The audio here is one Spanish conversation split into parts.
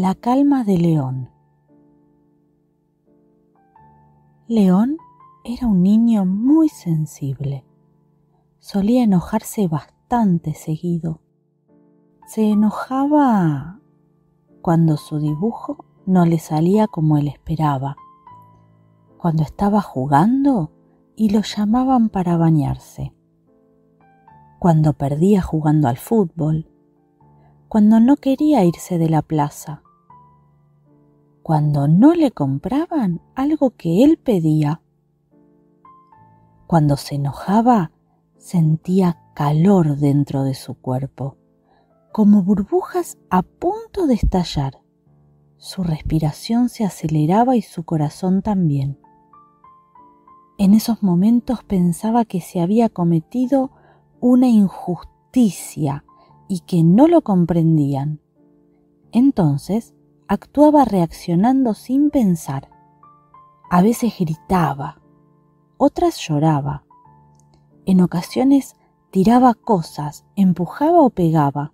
La calma de León. León era un niño muy sensible. Solía enojarse bastante seguido. Se enojaba cuando su dibujo no le salía como él esperaba, cuando estaba jugando y lo llamaban para bañarse, cuando perdía jugando al fútbol, cuando no quería irse de la plaza, cuando no le compraban algo que él pedía. Cuando se enojaba, sentía calor dentro de su cuerpo, como burbujas a punto de estallar. Su respiración se aceleraba y su corazón también. En esos momentos pensaba que se había cometido una injusticia y que no lo comprendían. Entonces actuaba reaccionando sin pensar. A veces gritaba, otras lloraba. En ocasiones tiraba cosas, empujaba o pegaba.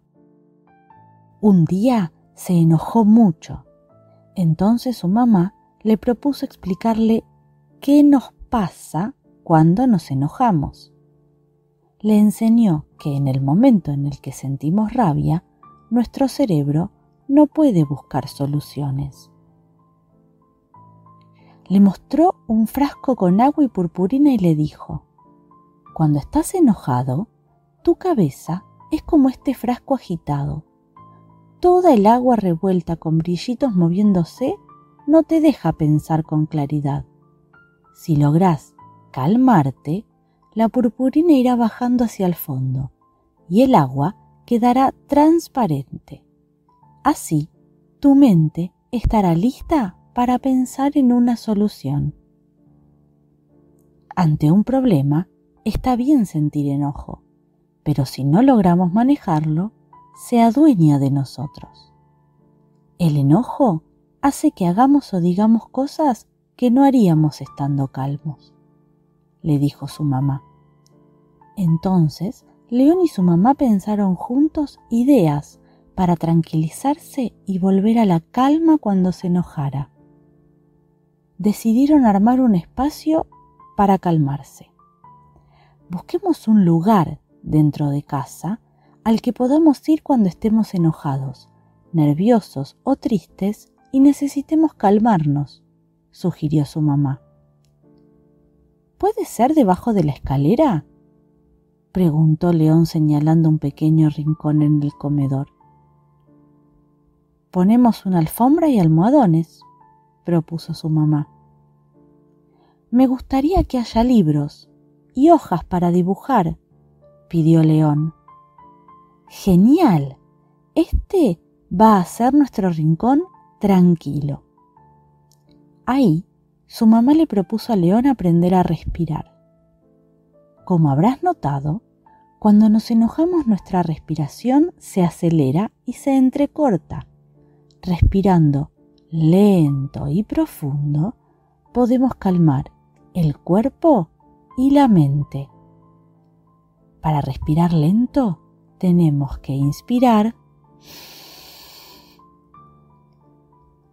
Un día se enojó mucho. Entonces su mamá le propuso explicarle qué nos pasa cuando nos enojamos. Le enseñó que en el momento en el que sentimos rabia, nuestro cerebro no puede buscar soluciones. Le mostró un frasco con agua y purpurina y le dijo, Cuando estás enojado, tu cabeza es como este frasco agitado. Toda el agua revuelta con brillitos moviéndose no te deja pensar con claridad. Si logras calmarte, la purpurina irá bajando hacia el fondo y el agua quedará transparente. Así, tu mente estará lista para pensar en una solución. Ante un problema, está bien sentir enojo, pero si no logramos manejarlo, se adueña de nosotros. El enojo hace que hagamos o digamos cosas que no haríamos estando calmos, le dijo su mamá. Entonces, León y su mamá pensaron juntos ideas para tranquilizarse y volver a la calma cuando se enojara. Decidieron armar un espacio para calmarse. Busquemos un lugar dentro de casa al que podamos ir cuando estemos enojados, nerviosos o tristes y necesitemos calmarnos, sugirió su mamá. ¿Puede ser debajo de la escalera? preguntó León señalando un pequeño rincón en el comedor. Ponemos una alfombra y almohadones, propuso su mamá. Me gustaría que haya libros y hojas para dibujar, pidió León. Genial. Este va a ser nuestro rincón tranquilo. Ahí, su mamá le propuso a León aprender a respirar. Como habrás notado, cuando nos enojamos nuestra respiración se acelera y se entrecorta respirando lento y profundo, podemos calmar el cuerpo y la mente. Para respirar lento tenemos que inspirar,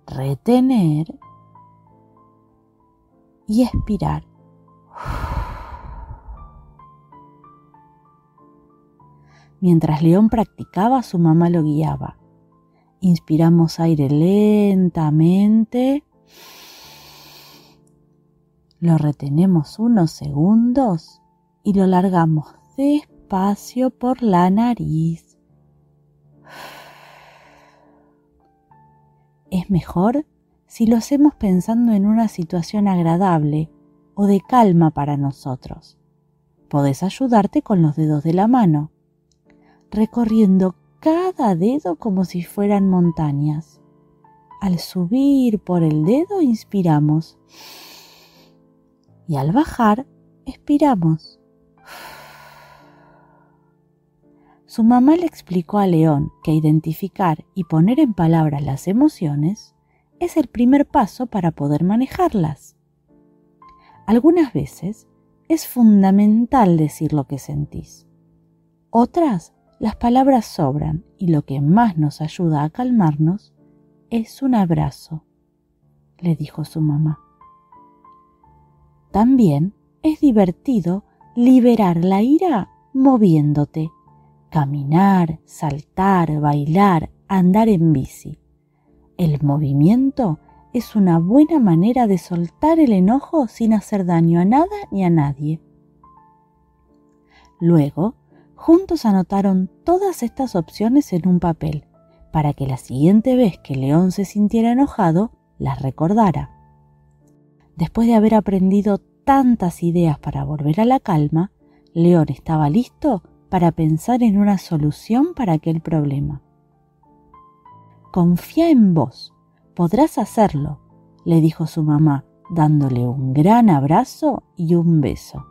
retener y expirar. Mientras León practicaba, su mamá lo guiaba. Inspiramos aire lentamente. Lo retenemos unos segundos y lo largamos despacio por la nariz. Es mejor si lo hacemos pensando en una situación agradable o de calma para nosotros. Podés ayudarte con los dedos de la mano, recorriendo cada dedo como si fueran montañas. Al subir por el dedo inspiramos y al bajar expiramos. Su mamá le explicó a León que identificar y poner en palabras las emociones es el primer paso para poder manejarlas. Algunas veces es fundamental decir lo que sentís. Otras las palabras sobran y lo que más nos ayuda a calmarnos es un abrazo, le dijo su mamá. También es divertido liberar la ira moviéndote, caminar, saltar, bailar, andar en bici. El movimiento es una buena manera de soltar el enojo sin hacer daño a nada ni a nadie. Luego, juntos anotaron todas estas opciones en un papel, para que la siguiente vez que León se sintiera enojado, las recordara. Después de haber aprendido tantas ideas para volver a la calma, León estaba listo para pensar en una solución para aquel problema. Confía en vos, podrás hacerlo, le dijo su mamá, dándole un gran abrazo y un beso.